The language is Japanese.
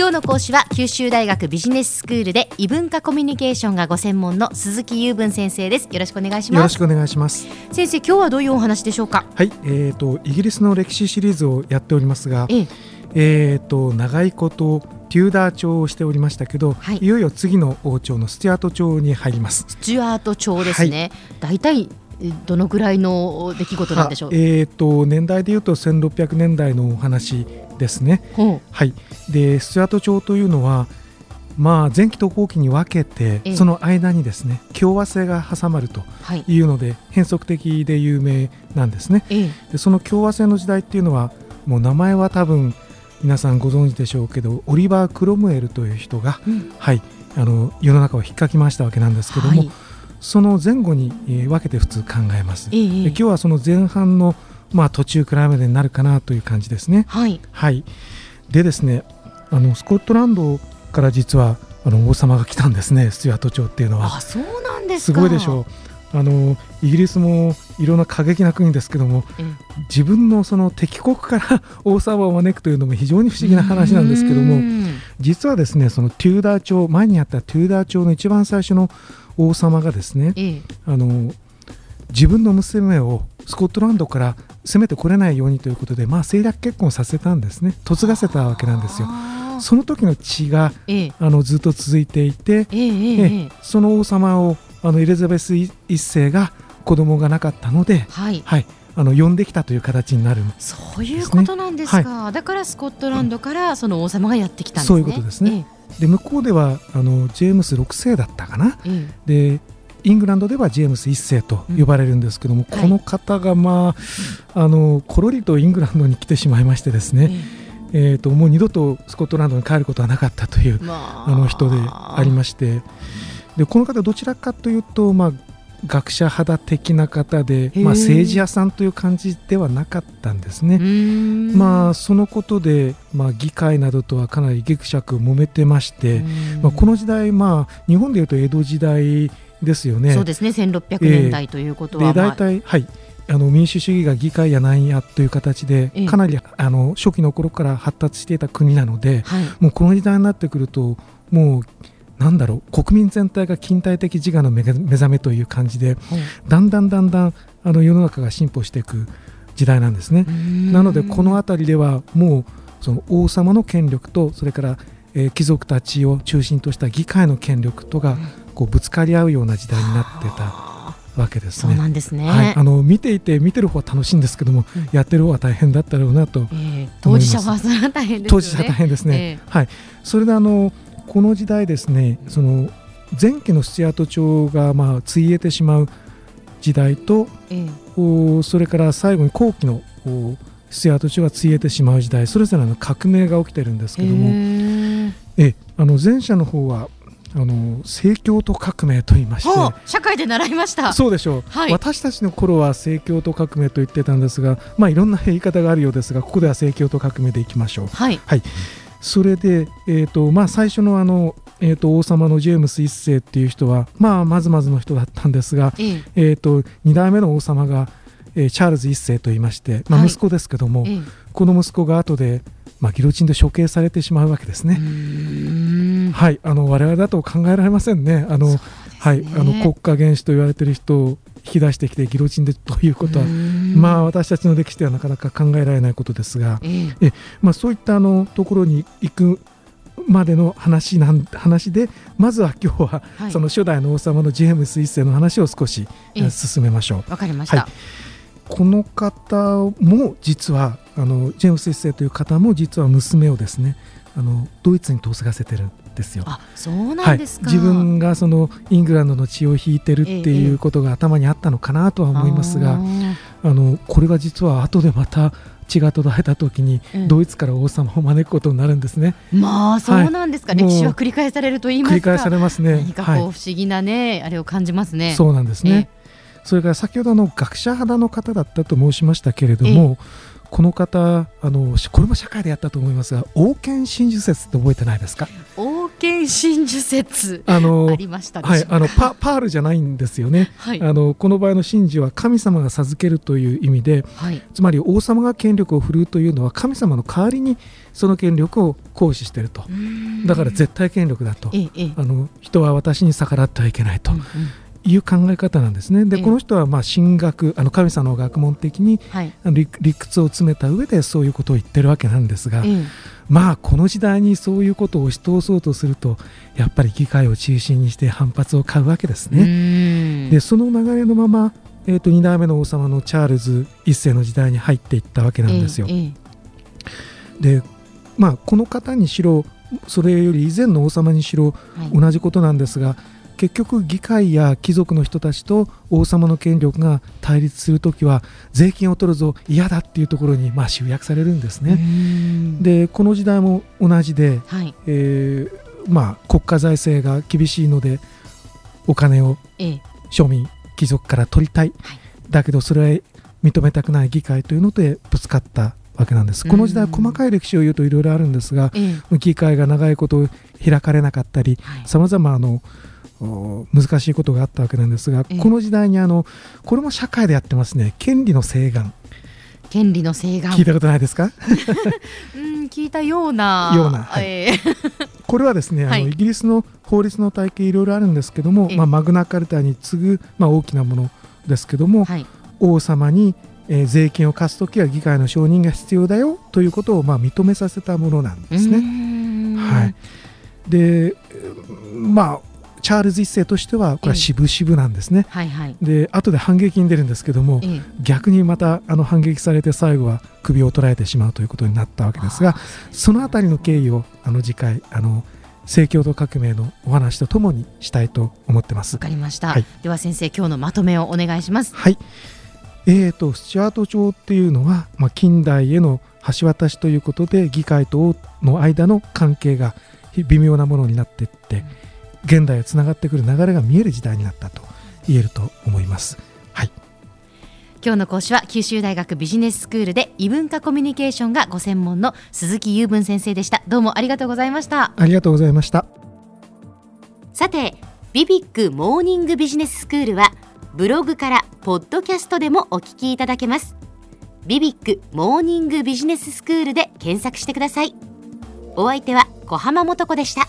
今日の講師は九州大学ビジネススクールで異文化コミュニケーションがご専門の鈴木雄文先生です。よろしくお願いします。よろしくお願いします。先生今日はどういうお話でしょうか？はいえーとイギリスの歴史シリーズをやっておりますがええ。えーと長いことテューダー朝をしておりましたけど、はい。い、よいよ次の王朝のスチュアート朝に入ります。スチュアート朝ですね、大体えどのぐらいの出来事なんでしょう？はえーと年代でいうと1600年代のお話ですね。ほはい。でスチュアート朝というのはまあ前期と後期に分けて、ええ。その間にですね共和制が挟まるとい。いうので変則的で有名なんですね。ええ。でその共和制の時代っていうのはもう名前は多分皆さんご存知でしょうけどオリバー・クロムエルという人が、うん。はい、あの世の中を引っかき回したわけなんですけども、はい。その前後に、えー分けて普通考えます。ええ。で今日はその前半の、まあ、途中くらいまでになるかなという感じですね。はい。はい、でですねあのスコットランドから実はあの王様が来たんですねスチュアート朝っていうのは。あそうなんですすかごいでしょう。あのイギリスもいろんな過激な国ですけどもええ。自分のその敵国から王様を招くというのも非常に不思議な話なんですけどもうん。実はですねそのテューダー朝前にあったテューダー朝の一番最初の王様がですねええ。あの自分の娘をスコットランドから攻めてこれないようにということで、まあ、政略結婚させたんですね。嫁がせたわけなんですよ。その時の血がええ。あのずっと続いていて、ええその王様をあのエリザベス一世が子供がなかったので、はい。はい、あの呼んできたという形になるそういうことなんですか、だからスコットランドからその王様がやってきたんですね。そういうことですね。で向こうではあのジェームス6世だったかな。でイングランドではジェームス1世と呼ばれるんですけども、うんこの方が、まあ、あのコロリとイングランドに来てしまいましてですえね、えー、ともう二度とスコットランドに帰ることはなかったというえまあ。の人でありましてでこの方どちらかというと、まあ、学者肌的な方で、まあ、政治家さんという感じではなかったんですね。ねまあ、そのことで、まあ、議会などとはかなりぎくしゃく揉めてまして、まあ、この時代、まあ、日本でいうと江戸時代ですよね。そうですね。1600年代ということは、でまあ大体、はい、あの民主主義が議会やなんやという形でええ。かなりあの初期の頃から発達していた国なのではい。もうこの時代になってくるともうなんだろう国民全体が近代的自我の目覚めという感じでだんだんだんだんあの世の中が進歩していく時代なんですね。なのでこの辺りではもうその王様の権力とそれから、えー貴族たちを中心とした議会の権力とがこうぶつかり合うような時代になってたあわけですそうね。なんですね、はい、あの見ていて見てる方は楽しいんですけども、うん。やってる方は大変だったろうなとええ当事者はそれは大変ですよね。当事者大変ですね。えはい、それであのこの時代ですねその前期のスチュアート朝がまあついえてしまう時代とええ。おそれから最後に後期のおスチュアート朝がついえてしまう時代それぞれの革命が起きてるんですけども、へえ。あの前者の方はあの正教徒革命と言いまして。社会で習いました。そうでしょう、はい。私たちの頃は正教徒革命と言ってたんですが、まあ、いろんな言い方があるようですがここでは正教徒革命でいきましょう。はい。それで、えーとまあ、最初のあの、えー、と王様のジェームス1世っていう人は、まあ、まずまずの人だったんですが、ええ。えー、と2代目の王様が、えーチャールズ1世と言いまして、まあ、はい。息子ですけども、ええ。この息子が後で、まあ、ギロチンで処刑されてしまうわけですね。はい、あの我々だと考えられませんね。あのそうはい、あの国家元首と言われている人を引き出してきてギロチンでということは、まあ私たちの歴史ではなかなか考えられないことですが、ええ。まあ、そういったあのところに行くまでの話なん話でまずは今日は、はい。その初代の王様のジェームス1世の話を少し、ええ。進めましょう。わかりました、はい。この方も実はあのジェームス1世という方も実は娘をですねあのドイツに嫁がせてるんですよ。あそうはないんですか、自分がそのイングランドの血を引いてるってええいうことが頭にあったのかなとは思いますが、あーあのこれが実は後でまた血が途絶えた時にうんドイツから王様を招くことになるんですね。まあそうなんですか、はい歴史は繰り返されると言いますか繰り返されますね。何かこう不はい、思議なね、あれを感じますね。そうなんですね。それから先ほどあの学者肌の方だったと申しましたけれども、この方あのこれも社会でやったと思いますが王権真珠説って覚えてないですか？王剣真珠説あのありましたはい、あのパパールじゃないんですよね、はい。あのこの場合の真珠は神様が授けるという意味ではい。つまり王様が権力を振るうというのは神様の代わりにその権力を行使していると。だから絶対権力だと。ええええ。あの人は私に逆らってはいけないと。うんうんいう考え方なんですね。でええ。この人はまあ神学あの神様の学問的にはい。理理屈を詰めた上でそういうことを言ってるわけなんですが、ええ。まあこの時代にそういうことを押し通そうとするとやっぱり議会を中心にして反発を買うわけですうね。でその流れのまま、えー、と2代目の王様のチャールズ1世の時代に入っていったわけなんですよ。でまあこの方にしろそれより以前の王様にしろ同じことなんですが結局議会や貴族の人たちと王様の権力が対立するときは税金を取るぞ嫌だっていうところにまあ集約されるんですね。ん。でこの時代も同じで、はい。えーまあ、国家財政が厳しいのでお金をええ。庶民貴族から取りたい、はい。だけどそれは認めたくない議会というのでぶつかったわけなんです。この時代うん細かい歴史を言うといろいろあるんですがええ。議会が長いこと開かれなかったりはい。さまざまあのお難しいことがあったわけなんですが、ええ。この時代にあのこれも社会でやってますね。権利の請願。権利の請願。聞いたことないですか？うん聞いたようなようなはい。ええ。これはですね、はい。あのイギリスの法律の体系いろいろあるんですけども、ええ。まあ、マグナカルタに次ぐ、まあ、大きなものですけども、はい。王様に、えー税金を課すときは議会の承認が必要だよということを、まあ、認めさせたものなんですね。ん。はい、でまあチャールズ一世としてはこれは渋々なんですね。はいはい。で後で反撃に出るんですけどもええ。逆にまたあの反撃されて最後は首を取られてしまうということになったわけですがそのあたりの経緯をあの次回あの政教と革命のお話とともにしたいと思ってます。わ。かりました、はい。では先生今日のまとめをお願いします。はい。えー、とスチュアート朝っていうのは、まあ、近代への橋渡しということで議会と王の間の関係が微妙なものになっていって現代へつながってくる流れが見える時代になったと言えると思います。はい、今日の講師は九州大学ビジネススクールで異文化コミュニケーションがご専門の鈴木雄文先生でした。どうもありがとうございました。ありがとうございました。さてビビックモーニングビジネススクールはブログからポッドキャストでもお聞きいただけます。ビビックモーニングビジネススクールで検索してください。お相手は小浜もとこでした